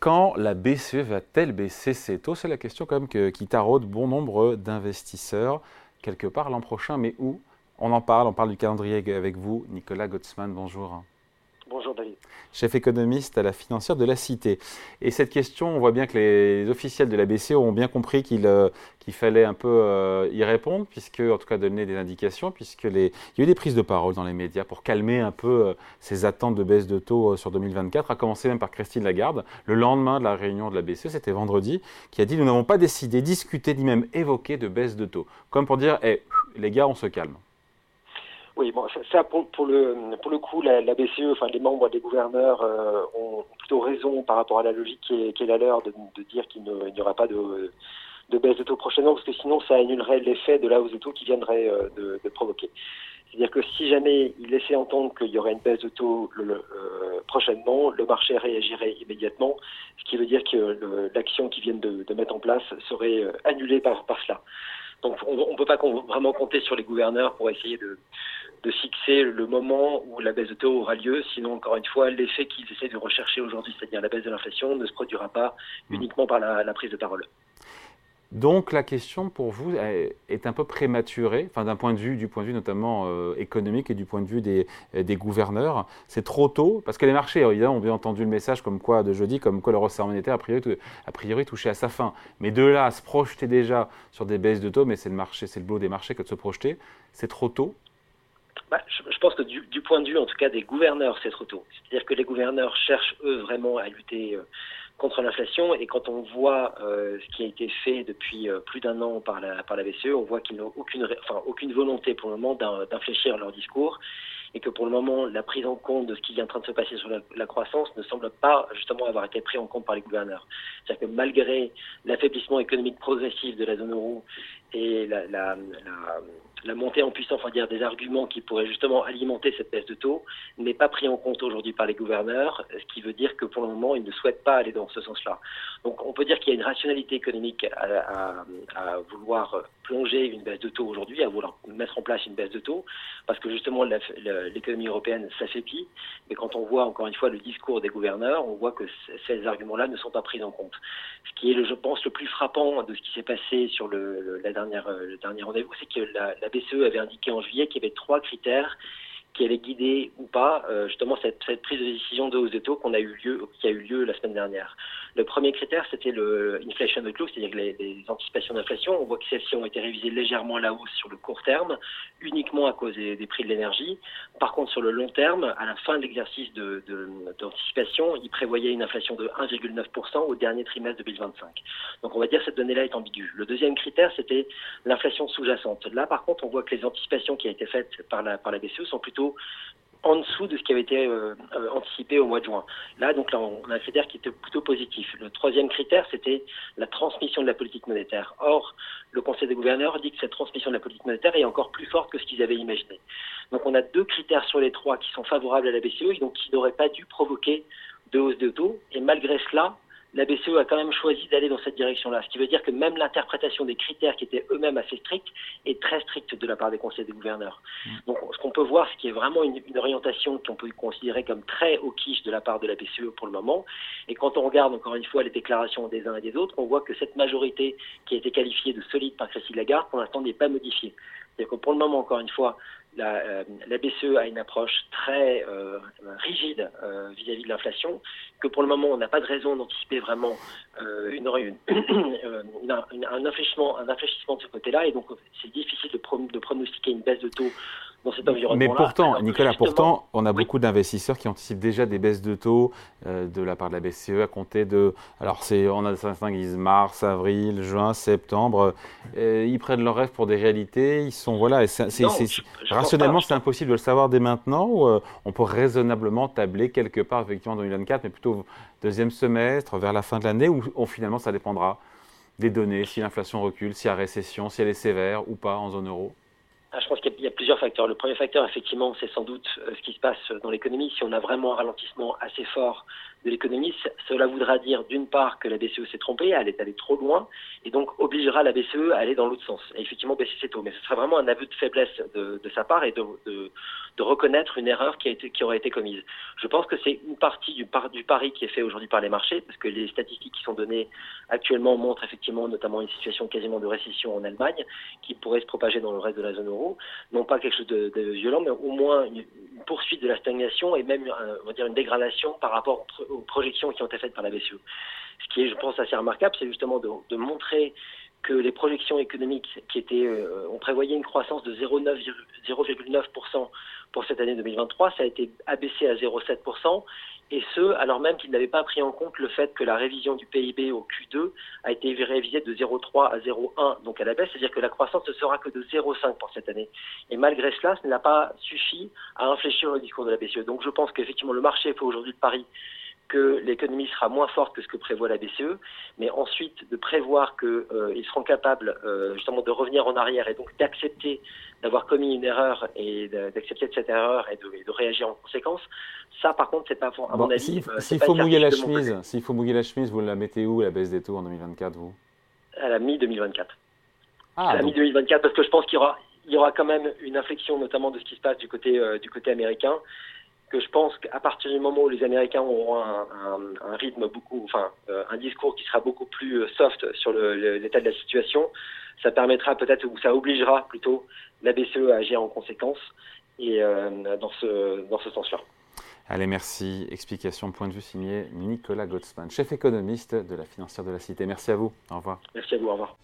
Quand la BCE va-t-elle baisser ses taux? C'est la question quand même qui taraude bon nombre d'investisseurs. Quelque part l'an prochain, mais où? On en parle, on parle du calendrier avec vous. Nicolas Gottsman, bonjour. Bonjour David. Chef économiste à la financière de la Cité. Et cette question, on voit bien que les officiels de la BCE ont bien compris qu'il euh, fallait un peu euh, y répondre, puisque, en tout cas donner des indications, puisque il y a eu des prises de parole dans les médias pour calmer un peu euh, ces attentes de baisse de taux sur 2024, à commencer même par Christine Lagarde, le lendemain de la réunion de la BCE, c'était vendredi, qui a dit nous n'avons pas décidé, discuté, ni même évoqué de baisse de taux. Comme pour dire, eh, les gars, on se calme. Oui, bon, ça, pour, le, pour le coup, la, BCE, enfin les membres des gouverneurs euh, ont plutôt raison par rapport à la logique qui est, la leur de, dire qu'il n'y aura pas de, de baisse de taux prochainement, parce que sinon ça annulerait l'effet de la hausse de taux qui viendrait euh, de, de, provoquer. C'est-à-dire que si jamais il laissait entendre qu'il y aurait une baisse de taux le, euh, prochainement, le marché réagirait immédiatement, ce qui veut dire que l'action qu'ils viennent de, de, mettre en place serait annulée par, par cela. Donc on ne peut pas vraiment compter sur les gouverneurs pour essayer de, de fixer le moment où la baisse de taux aura lieu. Sinon, encore une fois, l'effet qu'ils essaient de rechercher aujourd'hui, c'est-à-dire la baisse de l'inflation, ne se produira pas hmm. uniquement par la, prise de parole. Donc la question pour vous est un peu prématurée, enfin d'un point de vue, du point de vue notamment euh, économique et du point de vue des, des gouverneurs. C'est trop tôt parce que les marchés, évidemment, ont bien entendu le message comme quoi de jeudi, comme quoi le resserrement monétaire a priori, a priori touché à sa fin. Mais de là à se projeter déjà sur des baisses de taux, mais c'est le marché, c'est le boulot des marchés que de se projeter, c'est trop tôt? Bah, je, pense que du, point de vue, en tout cas, des gouverneurs, c'est trop tôt. C'est-à-dire que les gouverneurs cherchent, eux, vraiment à lutter euh, contre l'inflation. Et quand on voit euh, ce qui a été fait depuis euh, plus d'un an par la, par la BCE, on voit qu'ils n'ont aucune, enfin, aucune volonté pour le moment d'infléchir leur discours et que pour le moment, la prise en compte de ce qui est en train de se passer sur la, croissance ne semble pas justement avoir été pris en compte par les gouverneurs. C'est-à-dire que malgré l'affaiblissement économique progressif de la zone euro et la, la, la la montée en puissance, on dire, des arguments qui pourraient justement alimenter cette baisse de taux n'est pas pris en compte aujourd'hui par les gouverneurs, ce qui veut dire que pour le moment, ils ne souhaitent pas aller dans ce sens-là. Donc on peut dire qu'il y a une rationalité économique à, vouloir plonger une baisse de taux aujourd'hui, à vouloir mettre en place une baisse de taux, parce que justement l'économie européenne s'affaiblit, mais quand on voit encore une fois le discours des gouverneurs, on voit que ces arguments-là ne sont pas pris en compte. Ce qui est, je pense, le plus frappant de ce qui s'est passé sur le, la dernière, le dernier rendez-vous, c'est que la BCE avait indiqué en juillet qu'il y avait trois critères qui allaient guider ou pas euh, justement cette, prise de décision de hausse de taux qui a eu lieu la semaine dernière. Le premier critère, c'était le inflation outlook, c'est-à-dire les, anticipations d'inflation. On voit que celles-ci ont été révisées légèrement à la hausse sur le court terme, uniquement à cause des, prix de l'énergie. Par contre, sur le long terme, à la fin de l'exercice d'anticipation, de, de, il prévoyait une inflation de 1,9% au dernier trimestre 2025. Donc on va dire que cette donnée-là est ambiguë. Le deuxième critère, c'était l'inflation sous-jacente. Là, par contre, on voit que les anticipations qui ont été faites par la BCE sont plutôt en dessous de ce qui avait été euh, euh, anticipé au mois de juin. Là, donc là, on a un critère qui était plutôt positif. Le troisième critère, c'était la transmission de la politique monétaire. Or, le Conseil des gouverneurs dit que cette transmission de la politique monétaire est encore plus forte que ce qu'ils avaient imaginé. Donc, on a deux critères sur les trois qui sont favorables à la BCE et donc qui n'auraient pas dû provoquer de hausse de taux. Et malgré cela, la BCE a quand même choisi d'aller dans cette direction-là. Ce qui veut dire que même l'interprétation des critères qui étaient eux-mêmes assez stricts est très stricte de la part des conseils des gouverneurs. Mm. Donc ce qu'on peut voir, c'est qu'il y a vraiment une, orientation qu'on peut considérer comme très au quiche de la part de la BCE pour le moment. Et quand on regarde encore une fois les déclarations des uns et des autres, on voit que cette majorité qui a été qualifiée de solide par Christine Lagarde, pour l'instant, n'est pas modifiée. C'est-à-dire que pour le moment, encore une fois, la, euh, BCE a une approche très euh, rigide euh, vis-à-vis de l'inflation, que pour le moment on n'a pas de raison d'anticiper vraiment un infléchissement de ce côté-là, et donc c'est difficile de, de pronostiquer une baisse de taux mais pourtant, Nicolas, pourtant, on a beaucoup d'investisseurs qui anticipent déjà des baisses de taux euh, de la part de la BCE à compter de. Alors, c'est, on a certains qui disent mars, avril, juin, septembre. Euh, ils prennent leur rêve pour des réalités. Ils sont voilà. c'est, rationnellement, c'est impossible de le savoir dès maintenant. Ou, euh, on peut raisonnablement tabler quelque part effectivement en 2024, mais plutôt deuxième semestre, vers la fin de l'année, où, finalement ça dépendra des données, si l'inflation recule, si y a récession, si elle est sévère ou pas en zone euro. Ah, je pense qu'il y, a plusieurs facteurs. Le premier facteur, effectivement, c'est sans doute ce qui se passe dans l'économie. Si on a vraiment un ralentissement assez fort de l'économie, cela voudra dire d'une part que la BCE s'est trompée, elle est allée trop loin, et donc obligera la BCE à aller dans l'autre sens, et effectivement baisser ses taux. Mais ce sera vraiment un aveu de faiblesse de, sa part et de, reconnaître une erreur qui, a été, qui aurait été commise. Je pense que c'est une partie du, par, du pari qui est fait aujourd'hui par les marchés, parce que les statistiques qui sont données actuellement montrent effectivement notamment une situation quasiment de récession en Allemagne, qui pourrait se propager dans le reste de la zone euro. Non pas quelque chose de, violent, mais au moins une, poursuite de la stagnation et même, on va dire, une dégradation par rapport aux projections qui ont été faites par la BCE. Ce qui est, je pense, assez remarquable, c'est justement de, de, montrer que les projections économiques qui étaient, euh, on prévoyait une croissance de 0,9% pour cette année 2023, ça a été abaissé à 0,7%, et ce, alors même qu'ils n'avaient pas pris en compte le fait que la révision du PIB au Q2 a été révisée de 0,3 à 0,1, donc à la baisse, c'est-à-dire que la croissance ne sera que de 0,5 pour cette année. Et malgré cela, ce n'a pas suffi à infléchir le discours de la BCE. Donc je pense qu'effectivement, le marché fait aujourd'hui le pari que l'économie sera moins forte que ce que prévoit la BCE, mais ensuite de prévoir qu'ils euh, seront capables euh, justement de revenir en arrière et donc d'accepter d'avoir commis une erreur et d'accepter de cette erreur et de, et de, réagir en conséquence. Ça, par contre, c'est pas à mon bon, avis. S'il euh, si faut mouiller la chemise, s'il faut mouiller la chemise, vous la mettez où la baisse des taux en 2024, vous? À la mi 2024. Ah, à la mi 2024, parce que je pense qu'il y aura, il y aura quand même une inflexion, notamment de ce qui se passe du côté euh, du côté américain que je pense qu'à partir du moment où les Américains auront un, un, un rythme beaucoup, enfin, euh, un discours qui sera beaucoup plus soft sur l'état de la situation, ça permettra peut-être ou ça obligera plutôt la BCE à agir en conséquence et euh, dans ce, dans ce sens-là. Allez, merci. Explication, point de vue signé Nicolas Gottsman, chef économiste de la financière de la Cité. Merci à vous. Au revoir. Merci à vous. Au revoir.